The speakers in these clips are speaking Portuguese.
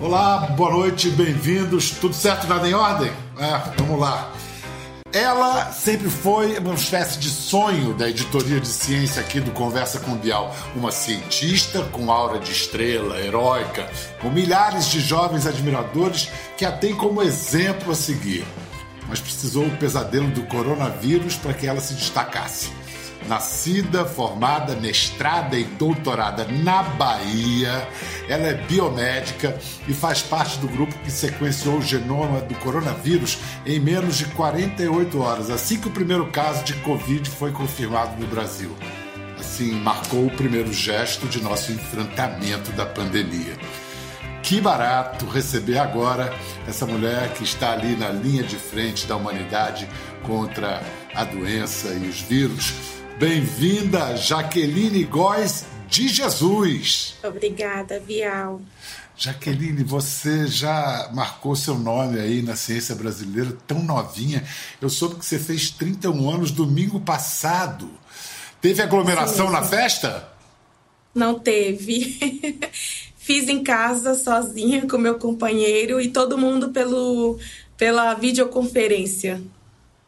Olá, boa noite, bem-vindos. Tudo certo, nada em ordem? É, vamos lá. Ela sempre foi uma espécie de sonho da editoria de ciência aqui do Conversa com Bial. Uma cientista com aura de estrela, heróica, com milhares de jovens admiradores que a têm como exemplo a seguir. Mas precisou o pesadelo do coronavírus para que ela se destacasse. Nascida, formada, mestrada e doutorada na Bahia, ela é biomédica e faz parte do grupo que sequenciou o genoma do coronavírus em menos de 48 horas, assim que o primeiro caso de Covid foi confirmado no Brasil. Assim, marcou o primeiro gesto de nosso enfrentamento da pandemia. Que barato receber agora essa mulher que está ali na linha de frente da humanidade contra a doença e os vírus Bem-vinda, Jaqueline Góes de Jesus. Obrigada, Vial. Jaqueline, você já marcou seu nome aí na ciência brasileira tão novinha. Eu soube que você fez 31 anos domingo passado. Teve aglomeração na festa? Não teve. Fiz em casa sozinha com meu companheiro e todo mundo pelo, pela videoconferência.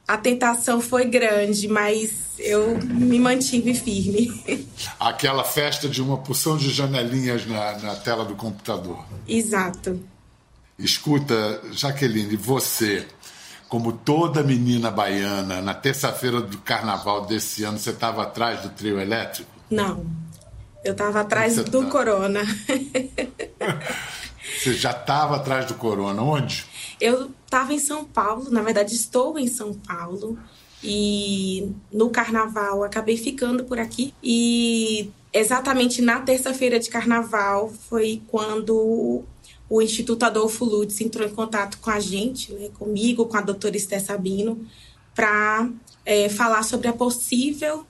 A tentação foi grande, mas eu me mantive firme. Aquela festa de uma porção de janelinhas na, na tela do computador. Exato. Escuta, Jaqueline, você, como toda menina baiana, na terça-feira do carnaval desse ano, você estava atrás do trio elétrico? Não. Eu estava atrás do tá? Corona. você já estava atrás do Corona. Onde? Eu estava em São Paulo, na verdade, estou em São Paulo. E no carnaval acabei ficando por aqui. E exatamente na terça-feira de carnaval foi quando o Instituto Adolfo Lutz entrou em contato com a gente, né, comigo, com a doutora Esté Sabino, para é, falar sobre a possível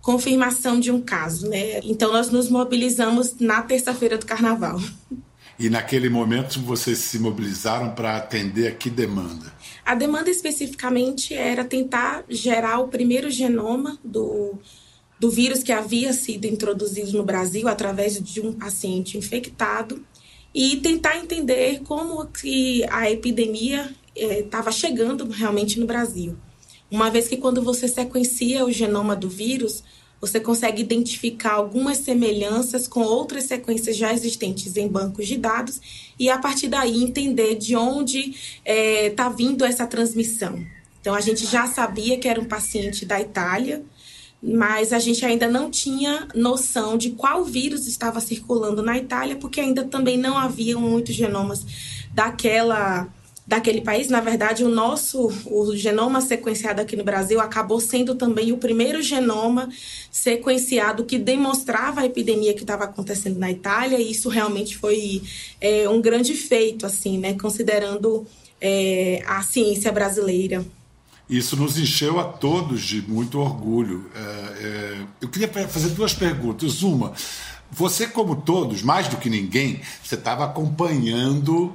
confirmação de um caso. Né? Então, nós nos mobilizamos na terça-feira do carnaval. E naquele momento vocês se mobilizaram para atender a que demanda? A demanda especificamente era tentar gerar o primeiro genoma do, do vírus que havia sido introduzido no Brasil através de um paciente infectado e tentar entender como que a epidemia estava eh, chegando realmente no Brasil. Uma vez que quando você sequencia o genoma do vírus, você consegue identificar algumas semelhanças com outras sequências já existentes em bancos de dados e, a partir daí, entender de onde está é, tá vindo essa transmissão. Então, a gente já sabia que era um paciente da Itália, mas a gente ainda não tinha noção de qual vírus estava circulando na Itália, porque ainda também não havia muitos genomas daquela daquele país. Na verdade, o nosso o genoma sequenciado aqui no Brasil acabou sendo também o primeiro genoma sequenciado que demonstrava a epidemia que estava acontecendo na Itália. E isso realmente foi é, um grande feito, assim, né? Considerando é, a ciência brasileira. Isso nos encheu a todos de muito orgulho. É, é eu queria fazer duas perguntas. Uma, você, como todos, mais do que ninguém, você estava acompanhando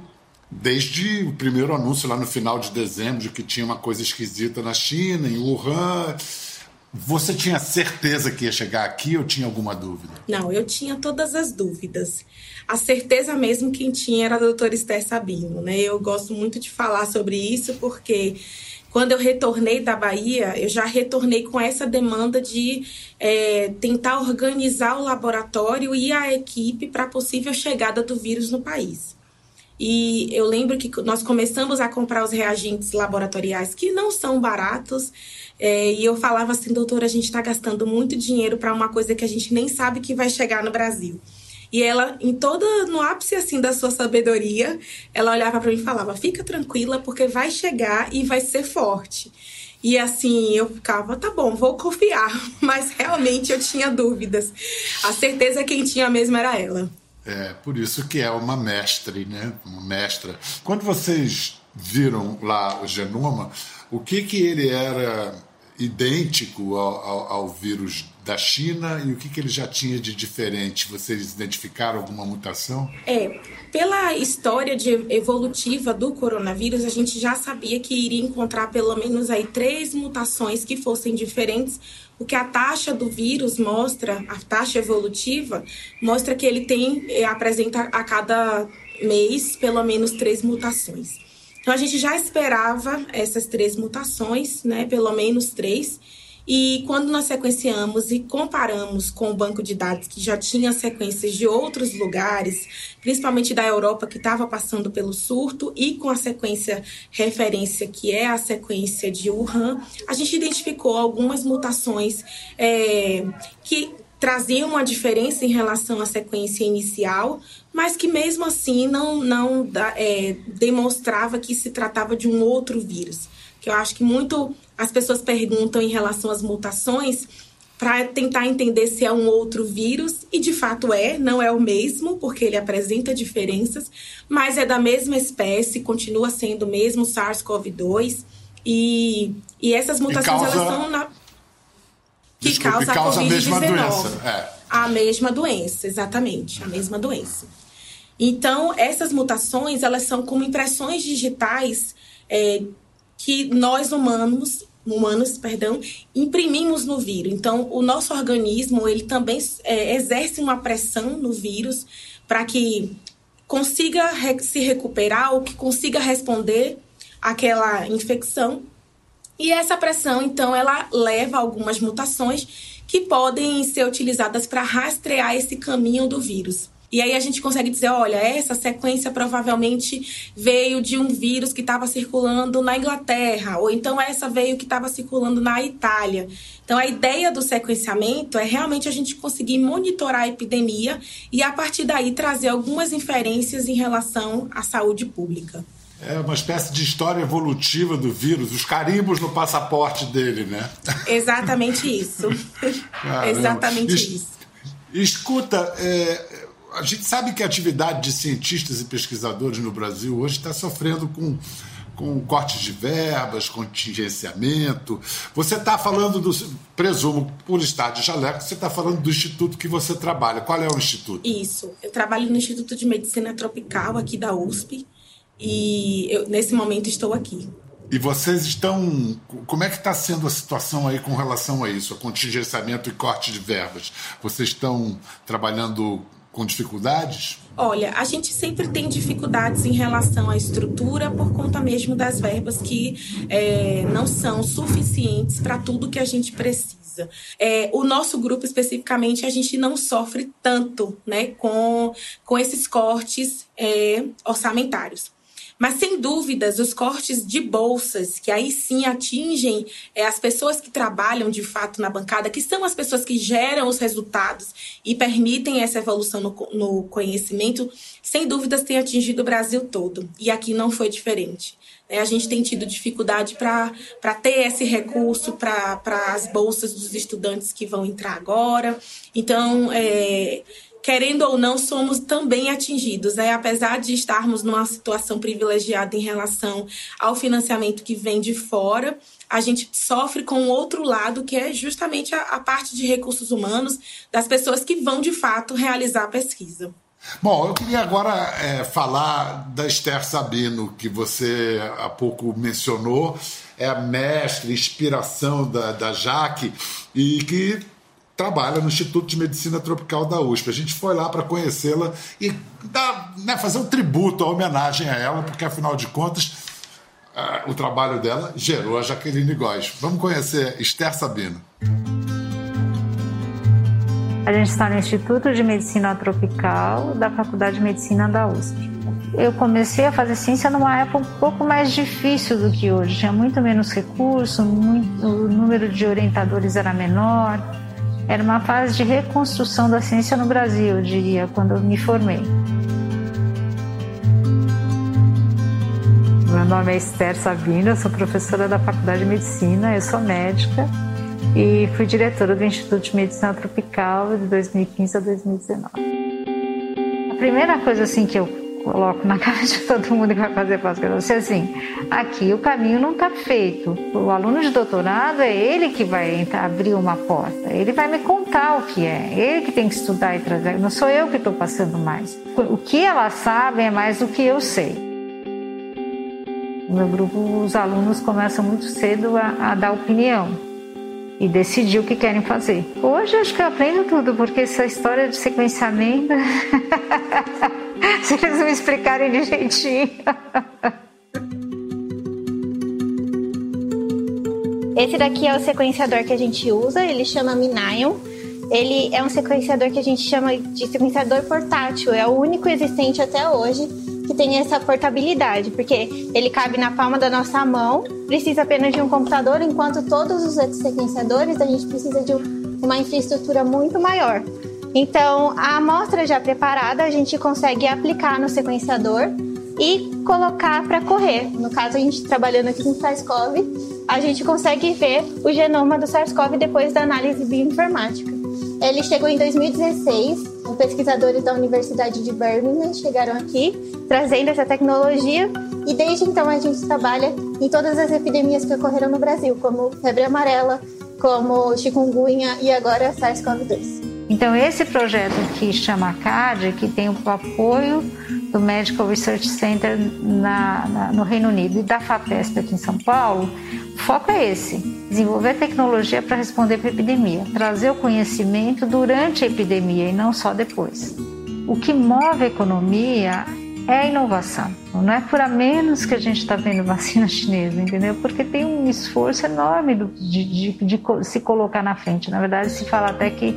desde o primeiro anúncio lá no final de dezembro de que tinha uma coisa esquisita na China, em Wuhan. Você tinha certeza que ia chegar aqui ou tinha alguma dúvida? Não, eu tinha todas as dúvidas. A certeza mesmo quem tinha era a doutora Esther Sabino, né? Eu gosto muito de falar sobre isso porque quando eu retornei da Bahia, eu já retornei com essa demanda de é, tentar organizar o laboratório e a equipe para a possível chegada do vírus no país. E eu lembro que nós começamos a comprar os reagentes laboratoriais que não são baratos. É, e eu falava assim, doutora, a gente está gastando muito dinheiro para uma coisa que a gente nem sabe que vai chegar no Brasil. E ela, em toda, no ápice assim da sua sabedoria, ela olhava para mim e falava: fica tranquila, porque vai chegar e vai ser forte. E assim, eu ficava, tá bom, vou confiar. Mas realmente eu tinha dúvidas. A certeza quem tinha mesmo era ela. É, por isso que é uma mestre, né? Uma mestra. Quando vocês viram lá o genoma, o que que ele era idêntico ao, ao, ao vírus da China e o que, que ele já tinha de diferente? Vocês identificaram alguma mutação? É, pela história de evolutiva do coronavírus, a gente já sabia que iria encontrar pelo menos aí três mutações que fossem diferentes porque a taxa do vírus mostra, a taxa evolutiva, mostra que ele tem, eh, apresenta a cada mês pelo menos três mutações. Então a gente já esperava essas três mutações, né? Pelo menos três. E quando nós sequenciamos e comparamos com o banco de dados que já tinha sequências de outros lugares, principalmente da Europa que estava passando pelo surto, e com a sequência referência que é a sequência de Wuhan, a gente identificou algumas mutações é, que traziam uma diferença em relação à sequência inicial, mas que mesmo assim não, não é, demonstrava que se tratava de um outro vírus que eu acho que muito as pessoas perguntam em relação às mutações para tentar entender se é um outro vírus, e de fato é, não é o mesmo, porque ele apresenta diferenças, mas é da mesma espécie, continua sendo o mesmo SARS-CoV-2, e, e essas mutações causa... elas são na. Que Desculpe, causa, causa a, a mesma doença. É. A mesma doença, exatamente, a mesma doença. Então, essas mutações, elas são como impressões digitais é, que nós humanos humanos, perdão, imprimimos no vírus. Então, o nosso organismo ele também é, exerce uma pressão no vírus para que consiga se recuperar ou que consiga responder àquela infecção. E essa pressão, então, ela leva algumas mutações que podem ser utilizadas para rastrear esse caminho do vírus. E aí a gente consegue dizer, olha, essa sequência provavelmente veio de um vírus que estava circulando na Inglaterra, ou então essa veio que estava circulando na Itália. Então a ideia do sequenciamento é realmente a gente conseguir monitorar a epidemia e a partir daí trazer algumas inferências em relação à saúde pública. É uma espécie de história evolutiva do vírus, os carimbos no passaporte dele, né? Exatamente isso. Exatamente es, isso. Escuta, é, a gente sabe que a atividade de cientistas e pesquisadores no Brasil hoje está sofrendo com, com cortes de verbas, contingenciamento. Você está falando do. Presumo, por estar de jaleco, você está falando do instituto que você trabalha. Qual é o instituto? Isso. Eu trabalho no Instituto de Medicina Tropical aqui da USP e eu, nesse momento estou aqui. E vocês estão. Como é que está sendo a situação aí com relação a isso, a contingenciamento e corte de verbas? Vocês estão trabalhando com dificuldades? Olha, a gente sempre tem dificuldades em relação à estrutura por conta mesmo das verbas que é, não são suficientes para tudo que a gente precisa. É, o nosso grupo especificamente a gente não sofre tanto, né, com, com esses cortes é, orçamentários. Mas, sem dúvidas, os cortes de bolsas, que aí sim atingem é, as pessoas que trabalham de fato na bancada, que são as pessoas que geram os resultados e permitem essa evolução no, no conhecimento, sem dúvidas tem atingido o Brasil todo. E aqui não foi diferente. É, a gente tem tido dificuldade para ter esse recurso para as bolsas dos estudantes que vão entrar agora. Então, é, querendo ou não, somos também atingidos. Né? Apesar de estarmos numa situação privilegiada em relação ao financiamento que vem de fora, a gente sofre com o outro lado, que é justamente a, a parte de recursos humanos das pessoas que vão de fato realizar a pesquisa. Bom, eu queria agora é, falar da Esther Sabino, que você há pouco mencionou, é a mestre, inspiração da, da Jaque, e que trabalha no Instituto de Medicina Tropical da USP. A gente foi lá para conhecê-la e dar, né, fazer um tributo, a homenagem a ela, porque afinal de contas uh, o trabalho dela gerou a Jaqueline Góes. Vamos conhecer Esther Sabino. A gente está no Instituto de Medicina Tropical da Faculdade de Medicina da USP. Eu comecei a fazer ciência numa época um pouco mais difícil do que hoje. Tinha muito menos recurso, muito, o número de orientadores era menor. Era uma fase de reconstrução da ciência no Brasil, eu diria, quando eu me formei. Meu nome é Esther Sabina, eu sou professora da Faculdade de Medicina, eu sou médica e fui diretora do Instituto de Medicina Tropical de 2015 a 2019. A primeira coisa assim que eu coloco na cara de todo mundo que vai fazer pós-graduação, assim, aqui o caminho não está feito. O aluno de doutorado é ele que vai entrar, abrir uma porta, ele vai me contar o que é, ele que tem que estudar e trazer, não sou eu que estou passando mais. O que elas sabem é mais do que eu sei. No meu grupo, os alunos começam muito cedo a, a dar opinião. e decidir o que querem fazer. Hoje acho que eu aprendo tudo, porque essa história de sequenciamento, se eles me explicarem de jeitinho. Esse daqui é o sequenciador que a gente usa, ele chama Minion. Ele é um sequenciador que a gente chama de sequenciador portátil, é o único existente até hoje que tem essa portabilidade, porque ele cabe na palma da nossa mão, precisa apenas de um computador, enquanto todos os outros sequenciadores a gente precisa de uma infraestrutura muito maior. Então, a amostra já preparada a gente consegue aplicar no sequenciador e colocar para correr. No caso, a gente trabalhando aqui com SARS-CoV, a gente consegue ver o genoma do SARS-CoV depois da análise bioinformática. Ele chegou em 2016, os pesquisadores da Universidade de Birmingham chegaram aqui trazendo essa tecnologia e desde então a gente trabalha em todas as epidemias que ocorreram no Brasil, como febre amarela, como chikungunya e agora SARS-CoV-2. Então esse projeto que chama CAD, que tem o apoio do Medical Research Center na, na, no Reino Unido e da FAPESP aqui em São Paulo, o foco é esse: desenvolver tecnologia para responder para a epidemia, trazer o conhecimento durante a epidemia e não só depois. O que move a economia é inovação. Não é por a menos que a gente está vendo vacina chinesa, entendeu? Porque tem um esforço enorme de, de, de, se colocar na frente. Na verdade, se fala até que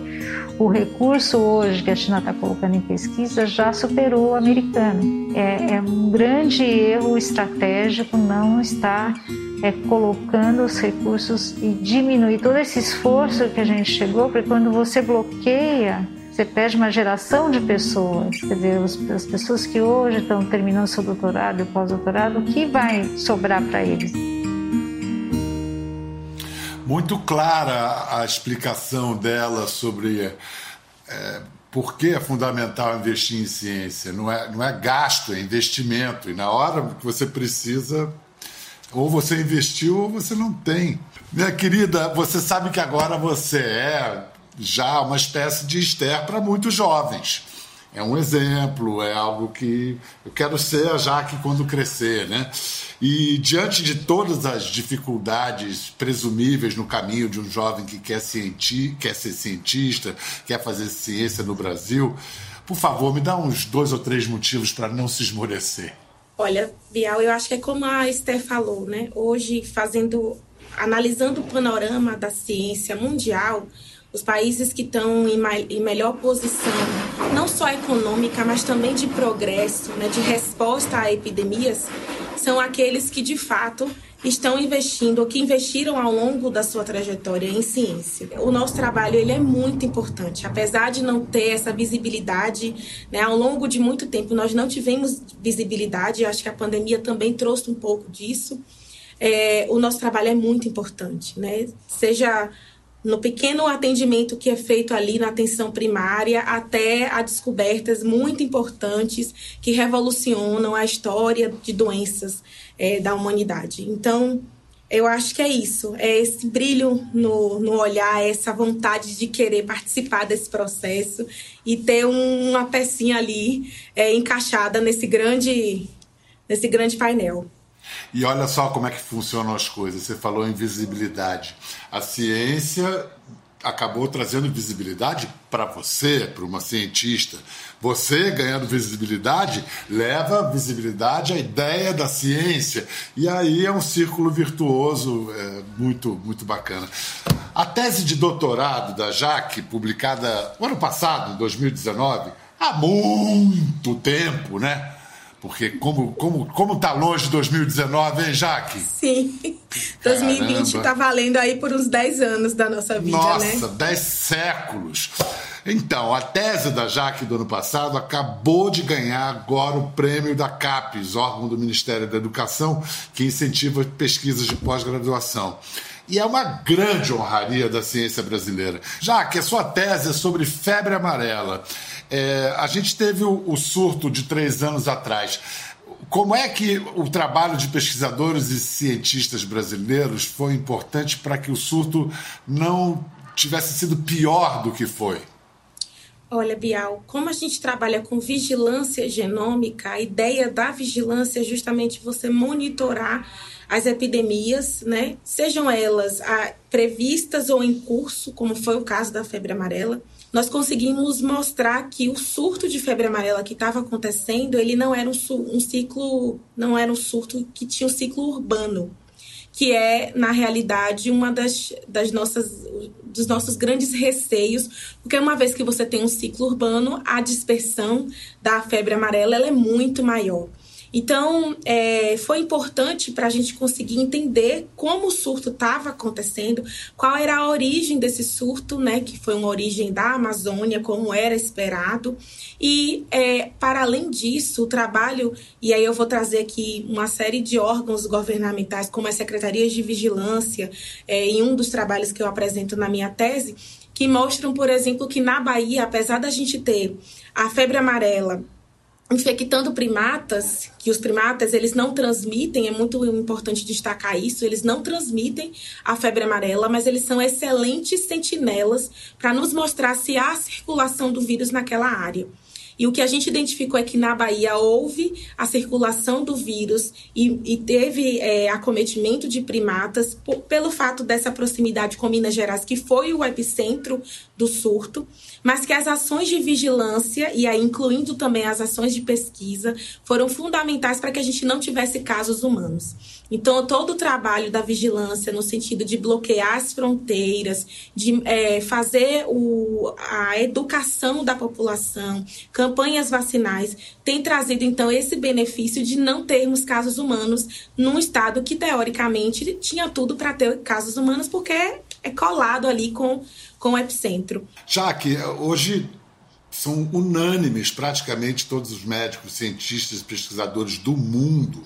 o recurso hoje que a China está colocando em pesquisa já superou o americano. É, é um grande erro estratégico não estar é, colocando os recursos e diminuir todo esse esforço que a gente chegou, porque quando você bloqueia você perde uma geração de pessoas, quer dizer, as pessoas que hoje estão terminando seu doutorado e pós-doutorado, o que vai sobrar para eles? Muito clara a explicação dela sobre é, por que é fundamental investir em ciência. Não é, não é gasto, é investimento. E na hora que você precisa, ou você investiu ou você não tem. Minha querida, você sabe que agora você é já uma espécie de Esther para muitos jovens. É um exemplo, é algo que eu quero ser a Jaque quando crescer, né? E diante de todas as dificuldades presumíveis no caminho de um jovem que quer, cienti quer ser cientista, quer fazer ciência no Brasil, por favor, me dá uns dois ou três motivos para não se esmorecer. Olha, Bial, eu acho que é como a Esther falou, né? Hoje, fazendo, analisando o panorama da ciência mundial, os países que estão em, em, melhor posição, não só econômica, mas também de progresso, né, de resposta a epidemias, são aqueles que de fato estão investindo ou que investiram ao longo da sua trajetória em ciência. O nosso trabalho ele é muito importante, apesar de não ter essa visibilidade, né, ao longo de muito tempo nós não tivemos visibilidade. Acho que a pandemia também trouxe um pouco disso. É, o nosso trabalho é muito importante, né? Seja no pequeno atendimento que é feito ali na atenção primária, até a descobertas muito importantes que revolucionam a história de doenças é, da humanidade. Então, eu acho que é isso, é esse brilho no, no olhar, essa vontade de querer participar desse processo e ter um, uma pecinha ali é, encaixada nesse grande, nesse grande painel. E olha só como é que funcionam as coisas. Você falou em visibilidade. A ciência acabou trazendo visibilidade para você, para uma cientista. Você ganhando visibilidade leva visibilidade à ideia da ciência. E aí é um círculo virtuoso é, muito, muito bacana. A tese de doutorado da Jaque, publicada no ano passado, em 2019, há muito tempo, né? Porque como, como, como tá longe 2019, hein, Jaque? Sim. 2020 está valendo aí por uns 10 anos da nossa vida, nossa, né? Nossa, 10 séculos. Então, a tese da Jaque do ano passado acabou de ganhar agora o prêmio da CAPES, órgão do Ministério da Educação, que incentiva pesquisas de pós-graduação. E é uma grande honraria da ciência brasileira. Já que a sua tese é sobre febre amarela. É, a gente teve o, o surto de três anos atrás. Como é que o trabalho de pesquisadores e cientistas brasileiros foi importante para que o surto não tivesse sido pior do que foi? Olha, Bial, como a gente trabalha com vigilância genômica, a ideia da vigilância é justamente você monitorar as epidemias, né? Sejam elas ah, previstas ou em curso, como foi o caso da febre amarela. Nós conseguimos mostrar que o surto de febre amarela que estava acontecendo, ele não era um, um ciclo, não era um surto que tinha um ciclo urbano que é, na realidade, uma das, das nossas, dos nossos grandes receios, porque uma vez que você tem um ciclo urbano, a dispersão da febre amarela ela é muito maior. Então, é, foi importante para a gente conseguir entender como o surto estava acontecendo, qual era a origem desse surto, né, que foi uma origem da Amazônia, como era esperado. E, é, para além disso, o trabalho, e aí eu vou trazer aqui uma série de órgãos governamentais, como as secretarias de vigilância, é, em um dos trabalhos que eu apresento na minha tese, que mostram, por exemplo, que na Bahia, apesar da gente ter a febre amarela infectando primatas, que os primatas eles não transmitem, é muito importante destacar isso, eles não transmitem a febre amarela, mas eles são excelentes sentinelas para nos mostrar se há circulação do vírus naquela área. E o que a gente identificou é que na Bahia houve a circulação do vírus e, e teve é, acometimento de primatas por, pelo fato dessa proximidade com Minas Gerais, que foi o epicentro do surto, mas que as ações de vigilância, e aí incluindo também as ações de pesquisa, foram fundamentais para que a gente não tivesse casos humanos. Então, todo o trabalho da vigilância, no sentido de bloquear as fronteiras, de é, fazer o, a educação da população, campanhas vacinais, tem trazido, então, esse benefício de não termos casos humanos num estado que, teoricamente, tinha tudo para ter casos humanos, porque é colado ali com, com o epicentro. Jaque, hoje são unânimes praticamente todos os médicos, cientistas pesquisadores do mundo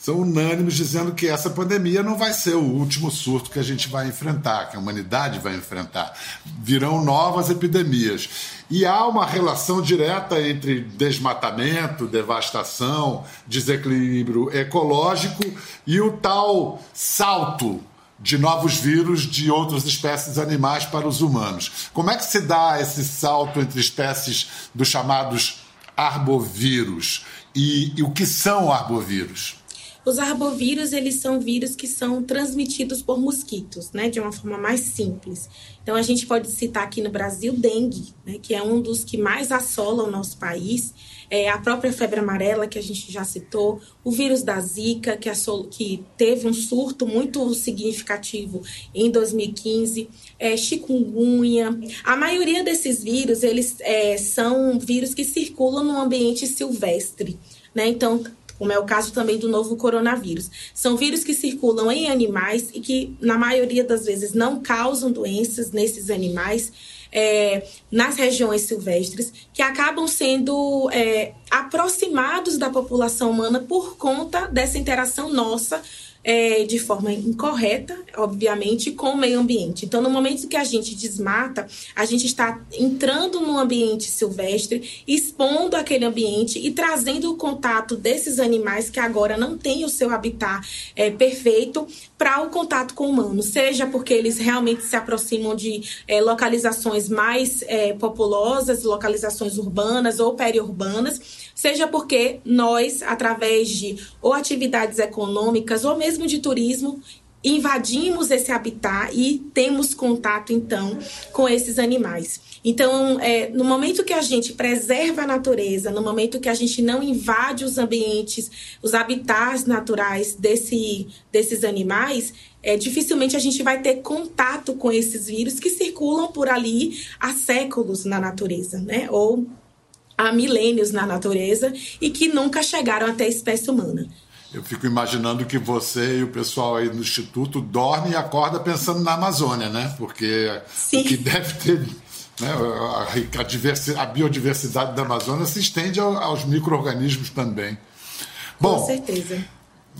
são unânimes dizendo que essa pandemia não vai ser o último surto que a gente vai enfrentar, que a humanidade vai enfrentar. Virão novas epidemias. E há uma relação direta entre desmatamento, devastação, desequilíbrio ecológico e o tal salto de novos vírus de outras espécies animais para os humanos. Como é que se dá esse salto entre espécies dos chamados arbovírus? E, e o que são arbovírus? Os arbovírus, eles são vírus que são transmitidos por mosquitos, né, de uma forma mais simples. Então, a gente pode citar aqui no Brasil dengue, né, que é um dos que mais assola o nosso país, é, a própria febre amarela, que a gente já citou, o vírus da Zika, que, assol... que teve um surto muito significativo em 2015, é, chikungunya. A maioria desses vírus, eles é, são vírus que circulam no ambiente silvestre. Né? Então, como é o caso também do novo coronavírus. São vírus que circulam em animais e que, na maioria das vezes, não causam doenças nesses animais. É, nas regiões silvestres, que acabam sendo é, aproximados da população humana por conta dessa interação nossa é, de forma incorreta, obviamente, com o meio ambiente. Então, no momento que a gente desmata, a gente está entrando no ambiente silvestre, expondo aquele ambiente e trazendo o contato desses animais que agora não têm o seu habitat é, perfeito para o contato com o humano, seja porque eles realmente se aproximam de é, localizações mais é, populosas, localizações urbanas ou periurbanas, seja porque nós, através de ou atividades econômicas ou mesmo de turismo, invadimos esse habitat e temos contato então com esses animais. Então, é, no momento que a gente preserva a natureza, no momento que a gente não invade os ambientes, os habitats naturais desse, desses animais, é, dificilmente a gente vai ter contato com esses vírus que circulam por ali há séculos na natureza, né? Ou há milênios na natureza e que nunca chegaram até a espécie humana. Eu fico imaginando que você e o pessoal aí no Instituto dorme e acorda pensando na Amazônia, né? Porque Sim. o que deve ter. Né, a, a, a, biodiversidade da Amazônia se estende aos micro-organismos também. Bom, Com certeza.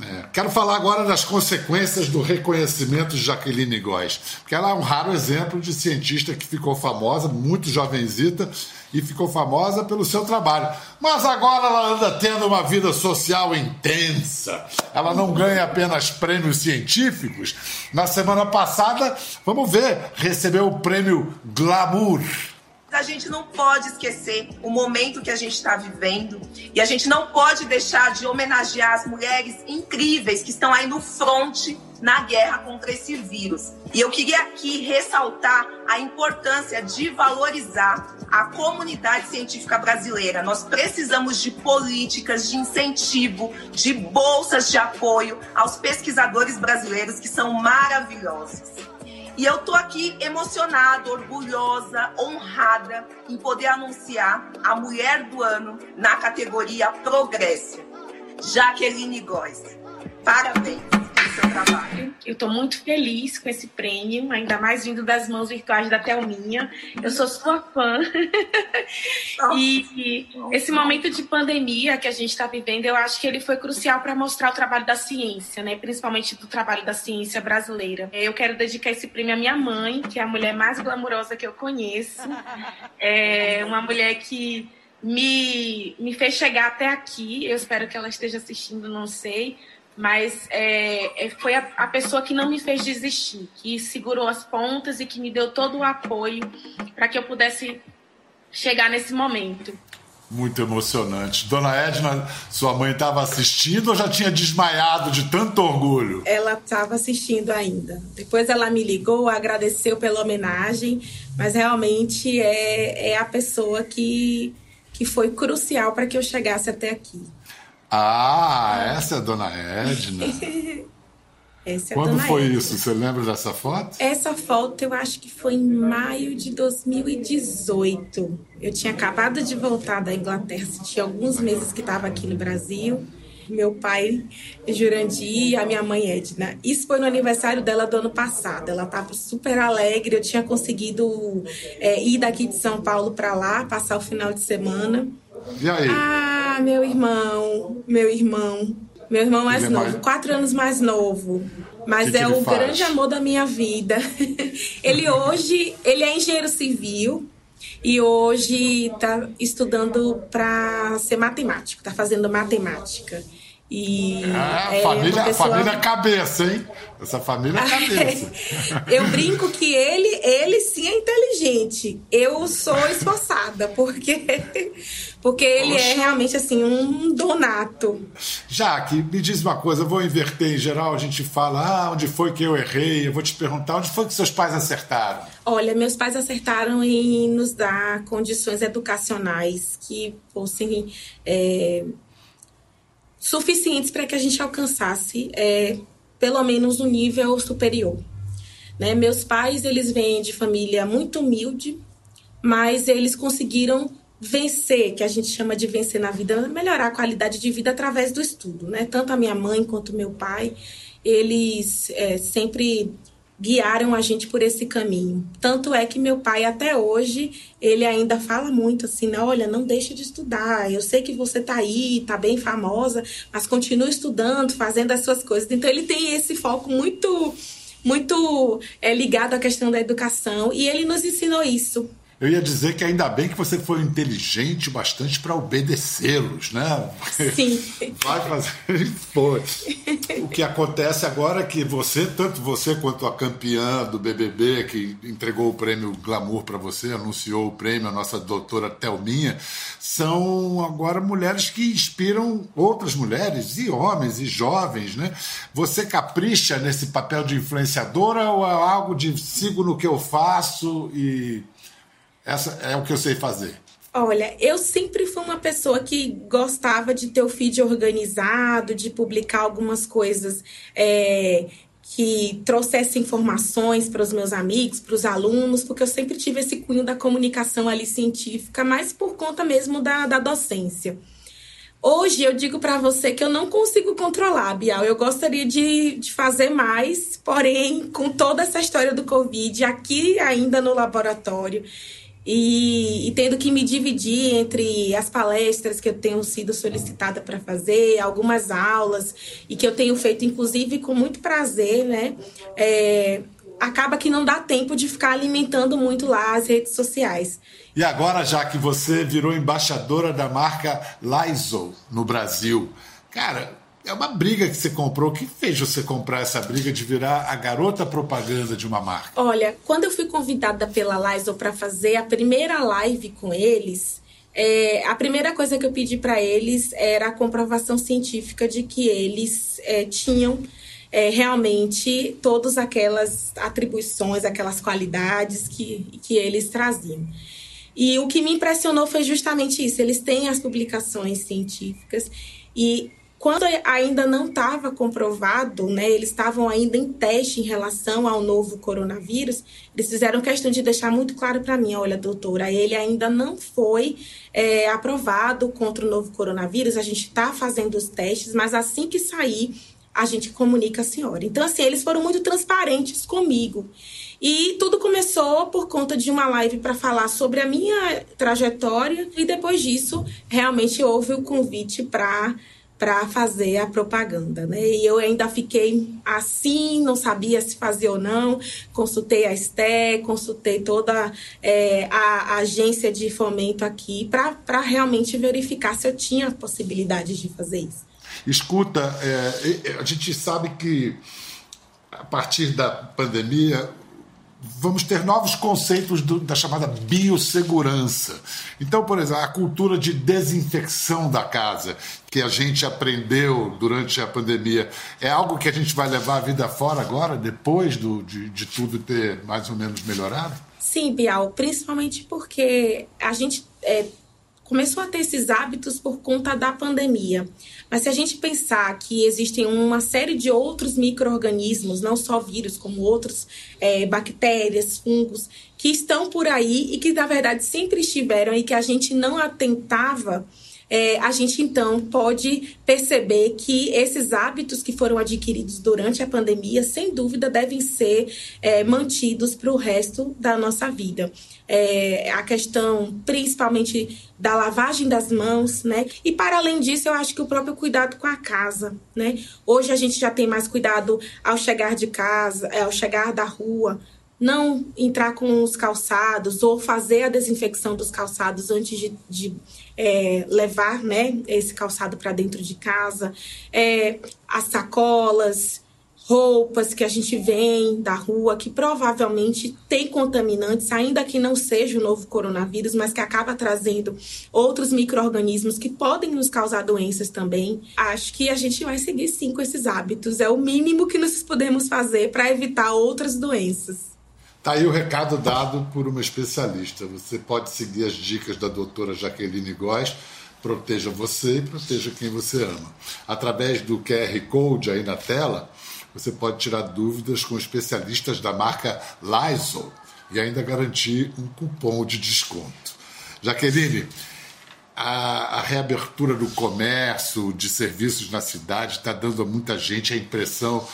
É, quero falar agora das consequências do reconhecimento de Jaqueline Góes, porque ela é um raro exemplo de cientista que ficou famosa, muito jovenzita, e ficou famosa pelo seu trabalho. Mas agora ela anda tendo uma vida social intensa. Ela não ganha apenas prêmios científicos. Na semana passada, vamos ver, recebeu o prêmio Glamour a gente não pode esquecer o momento que a gente está vivendo e a gente não pode deixar de homenagear as mulheres incríveis que estão aí no fronte na guerra contra esse vírus. E eu queria aqui ressaltar a importância de valorizar a comunidade científica brasileira. Nós precisamos de políticas de incentivo, de bolsas de apoio aos pesquisadores brasileiros que são maravilhosos. E eu tô aqui emocionada, orgulhosa, honrada em poder anunciar a mulher do ano na categoria Progresso, Jaqueline Góes. Parabéns seu trabalho. Eu estou muito feliz com esse prêmio, ainda mais vindo das mãos virtuais da Thelminha. Eu sou sua fã. e esse momento de pandemia que a gente está vivendo, eu acho que ele foi crucial para mostrar o trabalho da ciência, né? principalmente do trabalho da ciência brasileira. Eu quero dedicar esse prêmio à minha mãe, que é a mulher mais glamurosa que eu conheço. É uma mulher que me, me fez chegar até aqui. Eu espero que ela esteja assistindo, não sei mas é, é, foi a, a, pessoa que não me fez desistir, que segurou as pontas e que me deu todo o apoio para que eu pudesse chegar nesse momento. Muito emocionante. Dona Edna, sua mãe estava assistindo ou já tinha desmaiado de tanto orgulho? Ela estava assistindo ainda. Depois ela me ligou, agradeceu pela homenagem, mas realmente é, é a pessoa que, que foi crucial para que eu chegasse até aqui. Ah, essa é a dona Edna. Essa é Quando foi Edna. isso? Você lembra dessa foto? Essa foto eu acho que foi em maio de 2018. Eu tinha acabado de voltar da Inglaterra, tinha alguns meses que estava aqui no Brasil. Meu pai, Jurandir, e a minha mãe Edna. Isso foi no aniversário dela do ano passado. Ela estava super alegre. Eu tinha conseguido é, ir daqui de São Paulo para lá, passar o final de semana. E aí? Ah, meu irmão, meu irmão. Meu irmão mais Ele é novo, mais- quatro anos mais novo. Mas Que que é ele o faz? grande amor da minha vida. ele hoje, ele é engenheiro civil e hoje está estudando para ser matemático, está fazendo matemática. E Ah, é família, pessoa- família cabeça, hein? Essa família é cabeça. eu brinco que ele, ele sim é inteligente. Eu sou esforçada, porque, porque ele é realmente assim um donato. Jaque, me diz uma coisa, eu vou inverter em geral, a gente fala, ah, onde foi que eu errei? Eu vou te perguntar, onde foi que seus pais acertaram? Olha, meus pais acertaram em nos dar condições educacionais que fossem é, suficientes para que a gente alcançasse é, pelo menos um nível superior. Né? Meus pais, eles vêm de família muito humilde, mas eles conseguiram vencer, que a gente chama de vencer na vida, melhorar a qualidade de vida através do estudo, né? Tanto a minha mãe quanto meu pai, eles é, sempre guiaram a gente por esse caminho. Tanto é que meu pai até hoje, ele ainda fala muito assim, né? olha, não deixa de estudar. Eu sei que você tá aí, tá bem famosa, mas continua estudando, fazendo as suas coisas. Então ele tem esse foco muito muito é, ligado à questão da educação e ele nos ensinou isso. Eu ia dizer que ainda bem que você foi inteligente bastante para obedecê-los, né? Sim. Vai fazer. Foi. O que acontece agora é que você, tanto você quanto a campeã do BBB, que entregou o prêmio Glamour para você, anunciou o prêmio, a nossa doutora Thelminha, são agora mulheres que inspiram outras mulheres, e homens, e jovens, né? Você capricha nesse papel de influenciadora ou é algo de sigo no que eu faço e. Essa é o que eu sei fazer. Olha, eu sempre fui uma pessoa que gostava de ter o feed organizado, de publicar algumas coisas é, que trouxessem informações para os meus amigos, para os alunos, porque eu sempre tive esse cunho da comunicação ali científica, mas por conta mesmo da, da docência. Hoje eu digo para você que eu não consigo controlar, Bial. Eu gostaria de, de fazer mais, porém, com toda essa história do Covid, aqui ainda no laboratório, e, e tendo que me dividir entre as palestras que eu tenho sido solicitada para fazer, algumas aulas, e que eu tenho feito, inclusive, com muito prazer, né? É, acaba que não dá tempo de ficar alimentando muito lá as redes sociais. E agora, já que você virou embaixadora da marca Lysol no Brasil, cara, é uma briga que você comprou. O que fez você comprar essa briga de virar a garota propaganda de uma marca? Olha, quando eu fui convidada pela Lysol para fazer a primeira live com eles, é, a primeira coisa que eu pedi para eles era a comprovação científica de que eles é, tinham é, realmente todas aquelas atribuições, aquelas qualidades que, que eles traziam. E o que me impressionou foi justamente isso: eles têm as publicações científicas e quando ainda não estava comprovado, né, eles estavam ainda em teste em relação ao novo coronavírus, eles fizeram questão de deixar muito claro para mim, olha, doutora, ele ainda não foi é, aprovado contra o novo coronavírus, a gente está fazendo os testes, mas assim que sair, a gente comunica a senhora. Então, assim, eles foram muito transparentes comigo. E tudo começou por conta de uma live para falar sobre a minha trajetória, e depois disso, realmente houve o convite para para fazer a propaganda, né? E eu ainda fiquei assim, não sabia se fazia ou não. Consultei a STE, consultei toda é, a, a, agência de fomento aqui para realmente verificar se eu tinha possibilidade de fazer isso. Escuta, é, a gente sabe que a partir da pandemia vamos ter novos conceitos do, da chamada biossegurança. Então, por exemplo, a cultura de desinfecção da casa, que a gente aprendeu durante a pandemia, é algo que a gente vai levar a vida fora agora, depois do, de, de tudo ter mais ou menos melhorado? Sim, Bial, principalmente porque a gente é, começou a ter esses hábitos por conta da pandemia. Mas se a gente pensar que existem uma série de outros micro-organismos, não só vírus, como outros é, bactérias, fungos, que estão por aí e que, na verdade, sempre estiveram e que a gente não atentava é, a gente então pode perceber que esses hábitos que foram adquiridos durante a pandemia, sem dúvida, devem ser é, mantidos para o resto da nossa vida. É, a questão principalmente da lavagem das mãos, né? E para além disso, eu acho que o próprio cuidado com a casa, né? Hoje a gente já tem mais cuidado ao chegar de casa, é, ao chegar da rua, não entrar com os calçados ou fazer a desinfecção dos calçados antes de, de é, levar né, esse calçado para dentro de casa, é, as sacolas, roupas que a gente vem da rua, que provavelmente tem contaminantes, ainda que não seja o novo coronavírus, mas que acaba trazendo outros micro-organismos que podem nos causar doenças também. Acho que a gente vai seguir sim com esses hábitos. É o mínimo que nós podemos fazer para evitar outras doenças. Tá aí o recado dado por uma especialista. Você pode seguir as dicas da doutora Jaqueline Góes. Proteja você e proteja quem você ama. Através do QR Code aí na tela, você pode tirar dúvidas com especialistas da marca Lysol e ainda garantir um cupom de desconto. Jaqueline, a, a, reabertura do comércio, de serviços na cidade, está dando a muita gente a impressão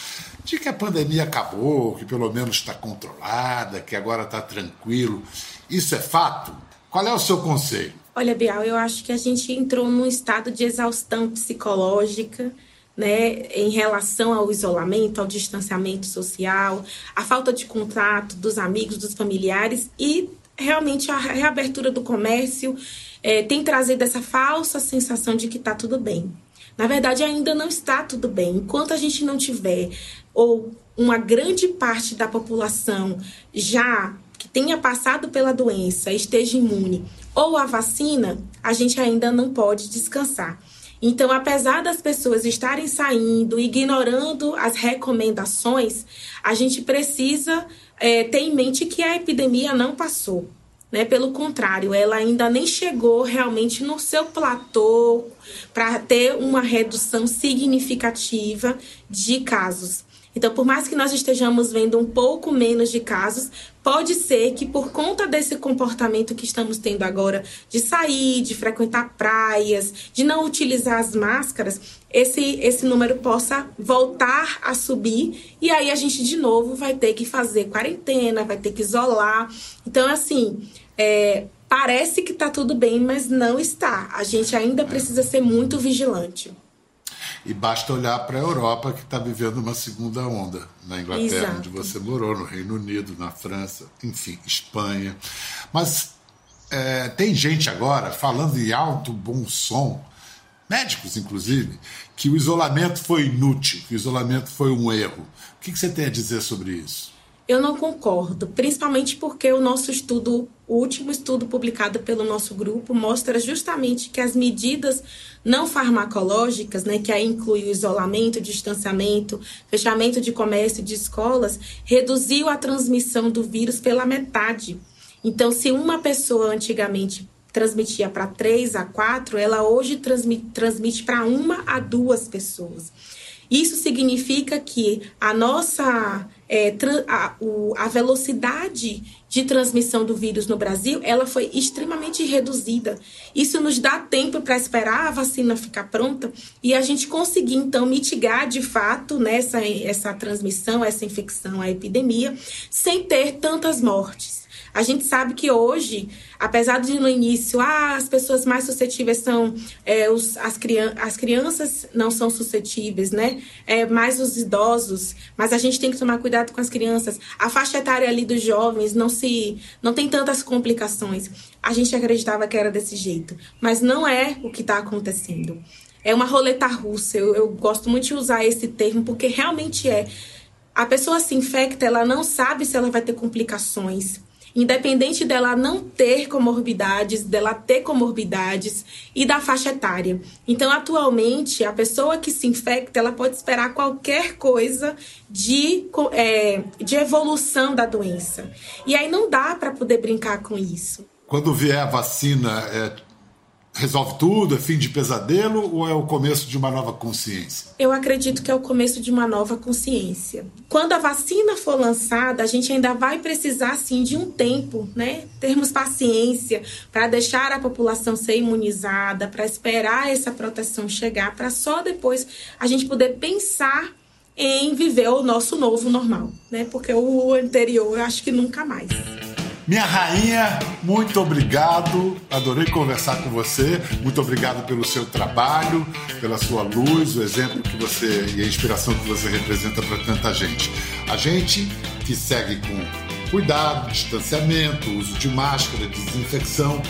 de que a pandemia acabou, que pelo menos está controlada, que agora está tranquilo. Isso é fato? Qual é o seu conselho? Olha, Bial, eu acho que a gente entrou num estado de exaustão psicológica. Né, em relação ao isolamento, ao distanciamento social, a falta de contato dos amigos, dos familiares e realmente a reabertura do comércio é, tem trazido essa falsa sensação de que está tudo bem. Na verdade, ainda não está tudo bem. Enquanto a gente não tiver, ou uma grande parte da população já que tenha passado pela doença esteja imune, ou a vacina, a gente ainda não pode descansar. Então, apesar das pessoas estarem saindo, ignorando as recomendações, a gente precisa é, ter em mente que a epidemia não passou. Né? Pelo contrário, ela ainda nem chegou realmente no seu platô para ter uma redução significativa de casos. Então, por mais que nós estejamos vendo um pouco menos de casos, pode ser que por conta desse comportamento que estamos tendo agora, de sair, de frequentar praias, de não utilizar as máscaras, esse, esse número possa voltar a subir e aí a gente de novo vai ter que fazer quarentena, vai ter que isolar. Então, assim, é, parece que está tudo bem, mas não está. A gente ainda precisa ser muito vigilante. E basta olhar para a Europa, que está vivendo uma segunda onda. Na Inglaterra, Exato. onde você morou, no Reino Unido, na França, enfim, Espanha. Mas é, tem gente agora falando em alto bom som médicos inclusive, que o isolamento foi inútil, que o isolamento foi um erro. O que você tem a dizer sobre isso? Eu não concordo, principalmente porque o nosso estudo, o último estudo publicado pelo nosso grupo, mostra justamente que as medidas não farmacológicas, né, que aí inclui o isolamento, o distanciamento, fechamento de comércio e de escolas, reduziu a transmissão do vírus pela metade. Então, se uma pessoa antigamente transmitia para três a quatro, ela hoje transmite, transmite para uma a duas pessoas. Isso significa que a nossa é, a, o, a velocidade de transmissão do vírus no Brasil ela foi extremamente reduzida. Isso nos dá tempo para esperar a vacina ficar pronta e a gente conseguir então mitigar de fato nessa essa transmissão, essa infecção, a epidemia, sem ter tantas mortes. A gente sabe que hoje, apesar de no início, ah, as pessoas mais suscetíveis são é, os, as, crian as crianças não são suscetíveis, né? É, mais os idosos, mas a gente tem que tomar cuidado com as crianças. A faixa etária ali dos jovens não se não tem tantas complicações. A gente acreditava que era desse jeito, mas não é o que está acontecendo. É uma roleta russa. Eu, eu gosto muito de usar esse termo porque realmente é. A pessoa se infecta, ela não sabe se ela vai ter complicações independente dela não ter comorbidades, dela ter comorbidades e da faixa etária. Então, atualmente, a pessoa que se infecta, ela pode esperar qualquer coisa de, é, de evolução da doença. E aí não dá para poder brincar com isso. Quando vier a vacina, é, resolve tudo? É fim de pesadelo ou é o começo de uma nova consciência? Eu acredito que é o começo de uma nova consciência. Quando a vacina for lançada, a gente ainda vai precisar sim de um tempo, né? Termos paciência para deixar a população ser imunizada, para esperar essa proteção chegar, para só depois a gente poder pensar em viver o nosso novo normal, né? Porque o anterior eu acho que nunca mais. Minha rainha, muito obrigado. Adorei conversar com você. Muito obrigado pelo seu trabalho, pela sua luz, o exemplo que você e a inspiração que você representa para tanta gente. A gente que segue com cuidado, distanciamento, uso de máscara, desinfecção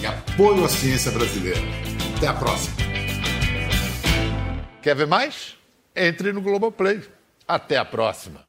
e apoio à ciência brasileira. Até a próxima. Quer ver mais? Entre no Globoplay. Até a próxima.